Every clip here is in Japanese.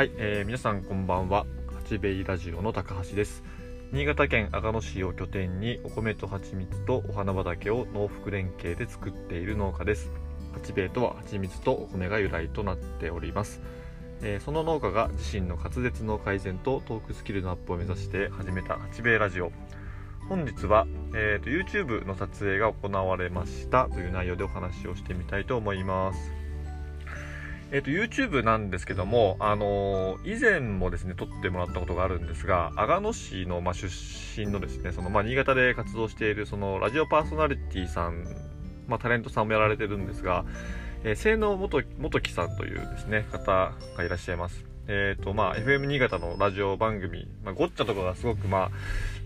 はい、えー皆さんこんばんは。八兵衛ラジオの高橋です。新潟県阿賀野市を拠点にお米と蜂蜜とお花畑を農福連携で作っている農家です。八兵衛とは蜂蜜とお米が由来となっております、えーその農家が自身の滑舌の改善とトークスキルのアップを目指して始めた八兵衛ラジオ。本日は、えーと YouTube の撮影が行われましたという内容でお話をしてみたいと思います。えっ、と、YouTube なんですけども、あのー以前もですね、撮ってもらったことがあるんですが、阿賀野市の、まあ、出身のですね、その、まあ、新潟で活動している、その、ラジオパーソナリティさん、まあ、タレントさんもやられてるんですが、えー、性能元元木さんというですね、方がいらっしゃいます。えっ、と、まあ、FM 新潟のラジオ番組、まあ、ゴッチャとかがすごく、まあ、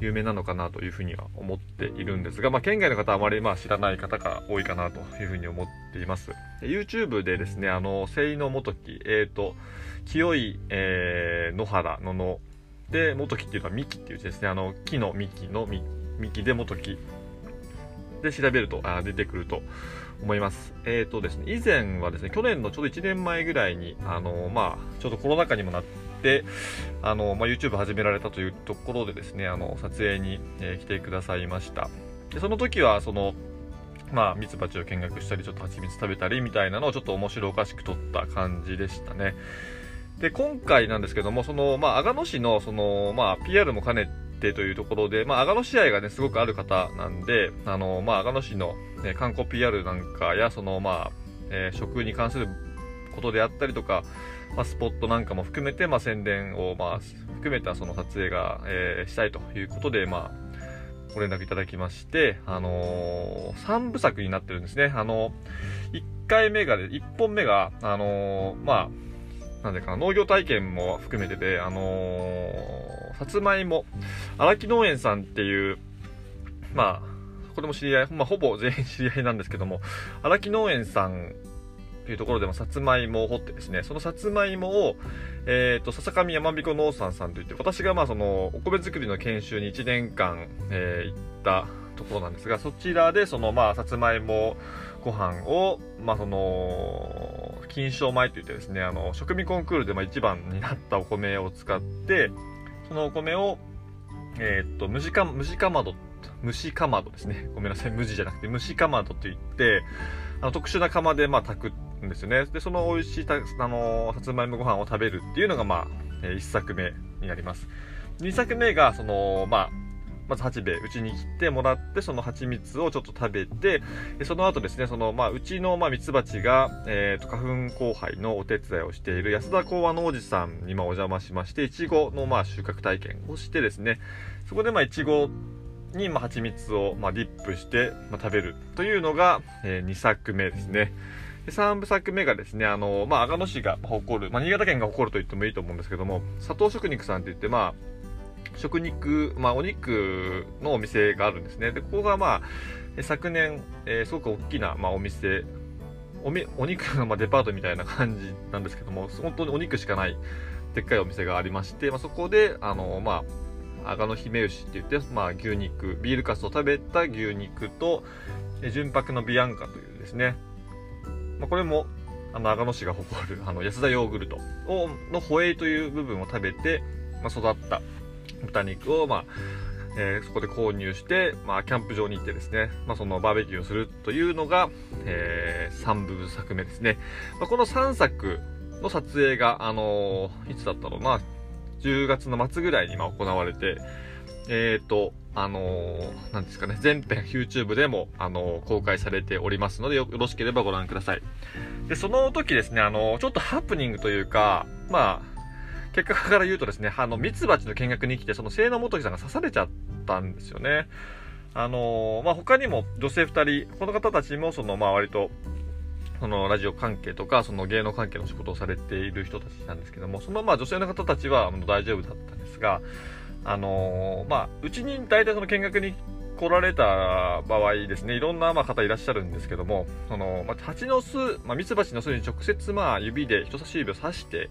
有名なのかなというふうには思っているんですが、まあ、県外の方はあまりまあ知らない方が多いかなというふうに思っています。YouTube でですね、あの、聖の元木、えっ、と、清い、えー野原の野で、元木っていうのは幹っていう字ですね、あの、木の幹の幹で元木で調べるとあ出てくると思います。えっ、とですね、以前はですね、去年のちょうど1年前ぐらいに、あの、まあ、ちょうどコロナ禍にもなって、あの、まあ、YouTube 始められたというところでですね、あの、撮影に、えー来てくださいました。で、その時は、その、まあ、ミツバチを見学したり、ちょっと蜂蜜食べたりみたいなのをちょっと面白おかしく撮った感じでしたね。で、今回なんですけども、その、まあ、阿賀野市の、その、まあ、PR も兼ねてというところで、まあ、阿賀野市愛がね、すごくある方なんで、あの、まあ、阿賀野市の、ね、観光 PR なんかや、その、まあ、えー食に関することであったりとか、まあ、スポットなんかも含めて、まあ、宣伝を、まあ、含めたその撮影が、えーしたいということで、まあ、ご連絡いただきまして、あのー、3部作になってるんですね。あの1回目が、1本目が、あのーまあ、なんでかな、農業体験も含めてで、あのーさつまいも、荒木農園さんっていう、まあ、これも知り合い、まあ、ほぼ全員知り合いなんですけども、荒木農園さんというところでもさつまいもを掘ってですね、そのさつまいもを、えっ、と、笹上山彦農産さんといって、私がまあその、お米作りの研修に1年間、えー行ったところなんですが、そちらでそのまあ、さつまいもご飯を、まあその、金賞米といってですね、あの、食味コンクールでまあ一番になったお米を使って、そのお米を、えっ、と、蒸しか、蒸しかまど、蒸しかまどですね。ごめんなさい、無地じゃなくて、蒸しかまどといって、あの特殊な釜でまあ炊くんですよね。で、その美味しいた、あのさつまいもご飯を食べるっていうのがまあ、え1作目になります。2作目が、その、まあ、まず八兵衛、うちに来てもらって、その蜂蜜をちょっと食べて、その後ですね、その、まあ、うちの、まあ、蜜蜂が、えっ、と、花粉交配のお手伝いをしている安田講和のおじさんに、まあ、お邪魔しまして、いちごの、まあ、収穫体験をしてですね、そこで、まあ、いちごに、まあ、蜂蜜を、まあ、ディップして、まあ、食べるというのが、え2作目ですね。で3部作目がですね、あの、まあ、阿賀野市が誇る、まあ、新潟県が誇ると言ってもいいと思うんですけども、佐藤食肉さんって言って、まあ、食肉、まあ、お肉のお店があるんですね。で、ここがまあ、昨年、えーすごく大きな、まあ、お店、おみお肉のまあデパートみたいな感じなんですけども、本当にお肉しかない、でっかいお店がありまして、まあ、そこで、あの、まあ、阿賀野姫牛って言って、まあ、牛肉、ビールカスを食べた牛肉と、え純白のビアンカというですね、まあ、これも、あの、阿賀野市が誇る、あの、安田ヨーグルトを、のホエイという部分を食べて、まあ、育った豚肉を、まあ、えーそこで購入して、まあ、キャンプ場に行ってですね、まあ、そのバーベキューをするというのが、え3部作目ですね。まあ、この3作の撮影が、あのーいつだったろうな、10月の末ぐらいにまあ行われて、えっ、と、あのーなんですかね、全編 YouTube でも、あのー公開されておりますのでよ、よろしければご覧ください。で、その時ですね、あのーちょっとハプニングというか、まあ、結果から言うとですね、あの、ミツバチの見学に来て、その、聖野元樹さんが刺されちゃったんですよね。あのーまあ、他にも女性二人、この方たちも、その、まあ、割と、その、ラジオ関係とか、その、芸能関係の仕事をされている人たちなんですけども、その、まあ、女性の方たちは、大丈夫だったんですが、あのーまあ、うちに大体その見学に来られた場合ですね、いろんなま方いらっしゃるんですけども、その、ま、蜂の巣、まあ、ミツバチの巣に直接まあ指で人差し指を刺して、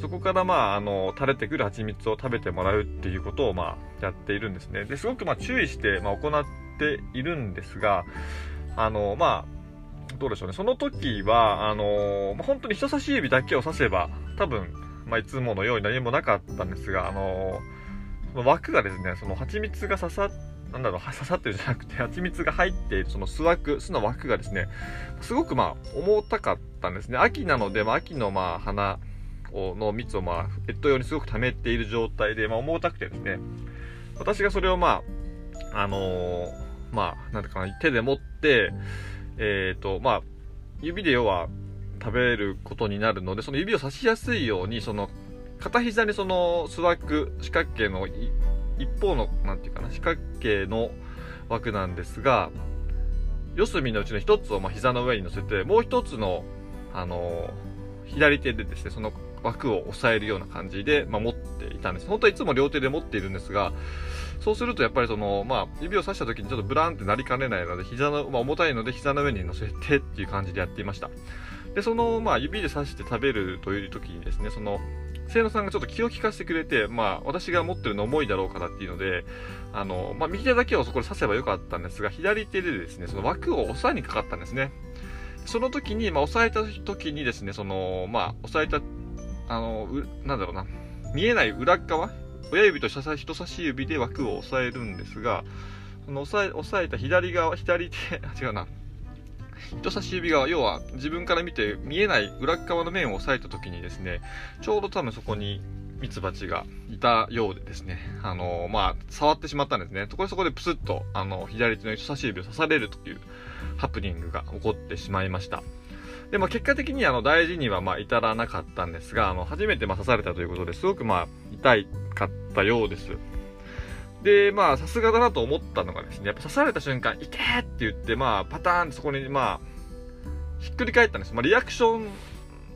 そこからまあ、あの、垂れてくる蜂蜜を食べてもらうっていうことをまあ、やっているんですね。で、すごくま注意してま行っているんですが、あの、まあ、どうでしょうね。その時は、あの、ま本当に人差し指だけを刺せば、多分、まあ、いつものように何もなかったんですが、あのその枠がですね、その蜂蜜が刺さっなんだろう、刺さってるじゃなくて、蜂蜜が入っているその巣枠、巣の枠がですね、すごくまあ、重たかったんですね。秋なので、まあ、秋のまあ、花をの蜜をまあ、ペット用にすごく溜めている状態で、まあ、重たくてですね、私がそれをまあ、あのー、まあ、なんていうかな、手で持って、えっ、ー、と、まあ、指で要は食べることになるので、その指を刺しやすいように、その、片膝にそのスワック、四角形の一方の、なんていうかな、四角形の枠なんですが、四隅のうちの一つをま膝の上に乗せて、もう一つの、あの、左手でですね、その枠を押さえるような感じで、ま、持っていたんです。本当はいつも両手で持っているんですが、そうするとやっぱりその、まあ、指を刺した時にちょっとブランってなりかねないので、膝の、まあ、重たいので膝の上に乗せてっていう感じでやっていました。で、その、まあ、指で刺して食べるという時にですね、その、清野さんがちょっと気を利かせてくれて、まあ、私が持ってるの重いだろうからっていうので、あの、まあ、右手だけをそこで刺せばよかったんですが、左手でですね、その枠を押さえにかかったんですね。その時に、まあ、押さえた時にですね、その、まあ、押さえた、あの、なんだろうな、見えない裏側、親指と人差し指で枠を押さえるんですが、その押さえ、押さえた左側、左手、違うな、人差し指側、要は自分から見て見えない裏側の面を押さえた時にですね、ちょうど多分そこにミツバチがいたようでですね、あのー、まあ、触ってしまったんですね。ところそこでプスッと、あの、左手の人差し指を刺されるというハプニングが起こってしまいました。で、まあ、結果的にあの、大事にはま、至らなかったんですが、あの、初めてま、刺されたということですごくまあ、痛かったようです。で、まあ、さすがだなと思ったのがですね、やっぱ刺された瞬間、痛えって言って、まあ、パターンってそこに、まあ、ひっくり返ったんです。まあ、リアクション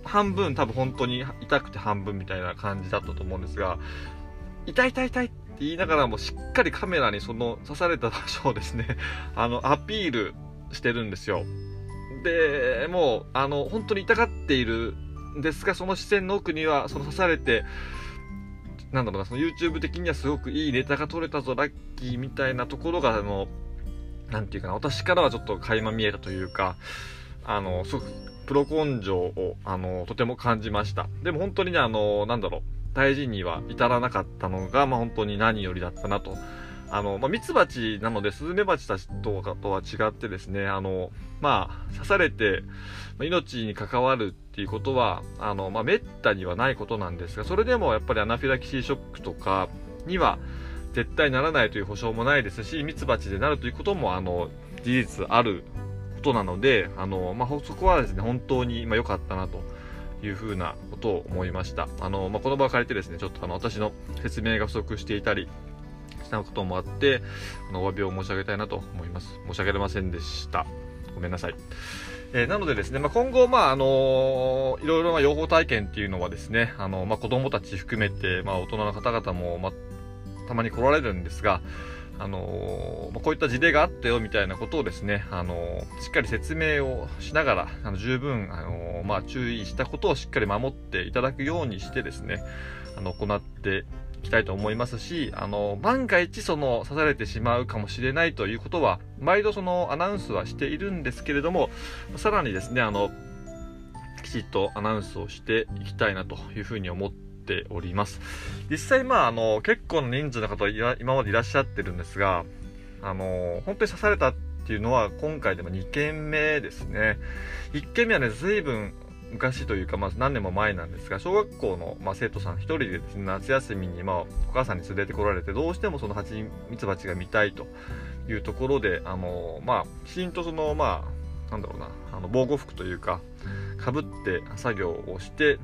半分、多分本当に痛くて半分みたいな感じだったと思うんですが、痛い痛い痛いって言いながらも、しっかりカメラにその刺された場所をですね、あの、アピールしてるんですよ。で、もう、あの、本当に痛がっているんですが、その視線の奥には、その刺されて、なんだろうな、その YouTube 的にはすごくいいネタが撮れたぞ、ラッキーみたいなところが、あの、なんていうかな、私からはちょっと垣間見えたというか、あの、すごくプロ根性を、あの、とても感じました。でも本当にね、あの、なんだろう、大事には至らなかったのが、まあ本当に何よりだったなと。あの、まあ、ミツバチなので、スズメバチたちとかとは違ってですね、あの、まあ、刺されて、命に関わるっていうことは、あの、まあ、めったにはないことなんですが、それでもやっぱりアナフィラキシーショックとかには、絶対ならないという保証もないですし、ミツバチでなるということも、あの、事実あることなので、あの、まあ、そこはですね、本当に、ま良かったなというふうなことを思いました。あの、まあ、この場を借りてですね、ちょっとあの、私の説明が不足していたり、したこともあって、あの、お詫びを申し上げたいなと思います。申し上げれませんでした。ごめんなさい。えー、なのでですね、まあ、今後、まあ、あのー、いろいろな養蜂体験っていうのはですね、あの、まあ、子供たち含めて、まあ、大人の方々も、まあ、たまに来られるんですが、あのー、まあ、こういった事例があったよみたいなことをですね、あのー、しっかり説明をしながら、あの十分、あのー、まあ、注意したことをしっかり守っていただくようにしてですね、あの、行ってきたいと思いますし、あの、万が一その刺されてしまうかもしれないということは、毎度そのアナウンスはしているんですけれども、さらにですね、あの、きちっとアナウンスをしていきたいなというふうに思っております。実際、まあ、あの、結構の人数の方今までいらっしゃってるんですが、あの、本当に刺されたっていうのは今回でも2件目ですね。1件目はね、随分昔というか、まあ、何年も前なんですが、小学校の、まあ、生徒さん一人でですね、夏休みに、まあ、お母さんに連れてこられて、どうしてもその蜂蜜蜂が見たいというところで、あの、まあ、きちんとその、まあ、なんだろうな、あの、防護服というか、かぶって作業をして、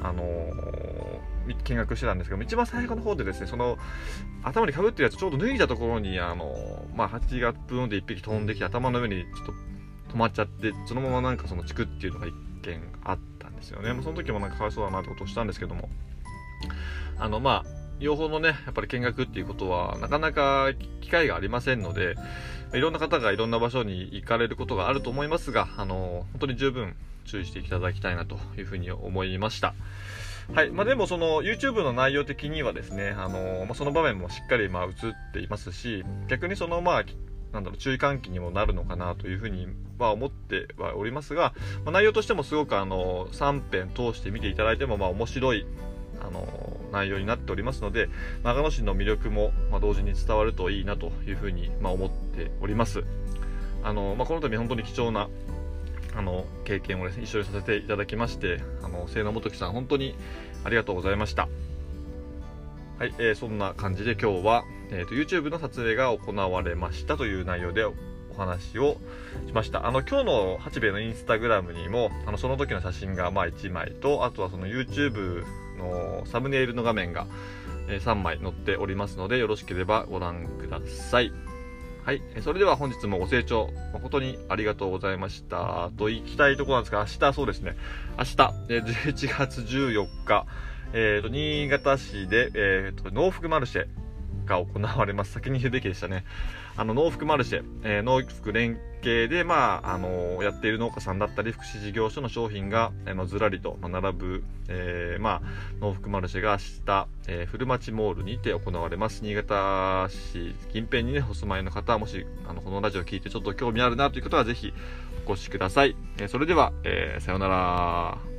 あの、見学してたんですけど、一番最後の方でですね、その、頭にかぶってるやつちょうど脱いだところに、あの、まあ、蜂がブーンって一匹飛んできて、頭の上にちょっと止まっちゃって、そのままなんかそのチクっていうのが件あったんですよね。もうその時もなんかかわいそうだなってことをしたんですけども、あの、まあ、養蜂のね、やっぱり見学っていうことは、なかなか機会がありませんので、いろんな方がいろんな場所に行かれることがあると思いますが、あの、本当に十分注意していただきたいなというふうに思いました。はい。まあ、でもその YouTube の内容的にはですね、あのまあ、その場面もしっかりまあ映っていますし、逆にそのまあ、なんだろう、注意喚起にもなるのかなというふうには思ってはおりますが、まあ、内容としてもすごくあの、3編通して見ていただいても、まあ面白いあの内容になっておりますので長野市の魅力も、まあ、同時に伝わるといいなというふうに、まあ、思っております。あの、まあ、この度本当に貴重なあの経験をです、ね、一緒にさせていただきましてあの清野元樹さん本当にありがとうございました。はい、えー、そんな感じで今日は、えーと、YouTube の撮影が行われましたという内容でお話をしましたあの今日の八兵衛のインスタグラムにもあのその時の写真がまあ1枚とあとはその YouTube のサムネイルの画面が、3枚載っておりますのでよろしければご覧くださいはい。それでは本日もご清聴誠にありがとうございました。と行きたいところなんですが、明日そうですね。明日、11月14日、えっ、ー、と、新潟市で、えっ、ー、と、農福マルシェが行われます。先に言うべきでしたね。あの、農福マルシェ、えー、農福連携で、まあ、あのやっている農家さんだったり、福祉事業所の商品が、あのずらりと、並ぶ、えー、まあ、農福マルシェが明日、えー、古町モールにて行われます。新潟市近辺にね、お住まいの方、もし、あの、このラジオを聞いてちょっと興味あるなという方は、ぜひ、お越しください。えー、それでは、えー、さようなら。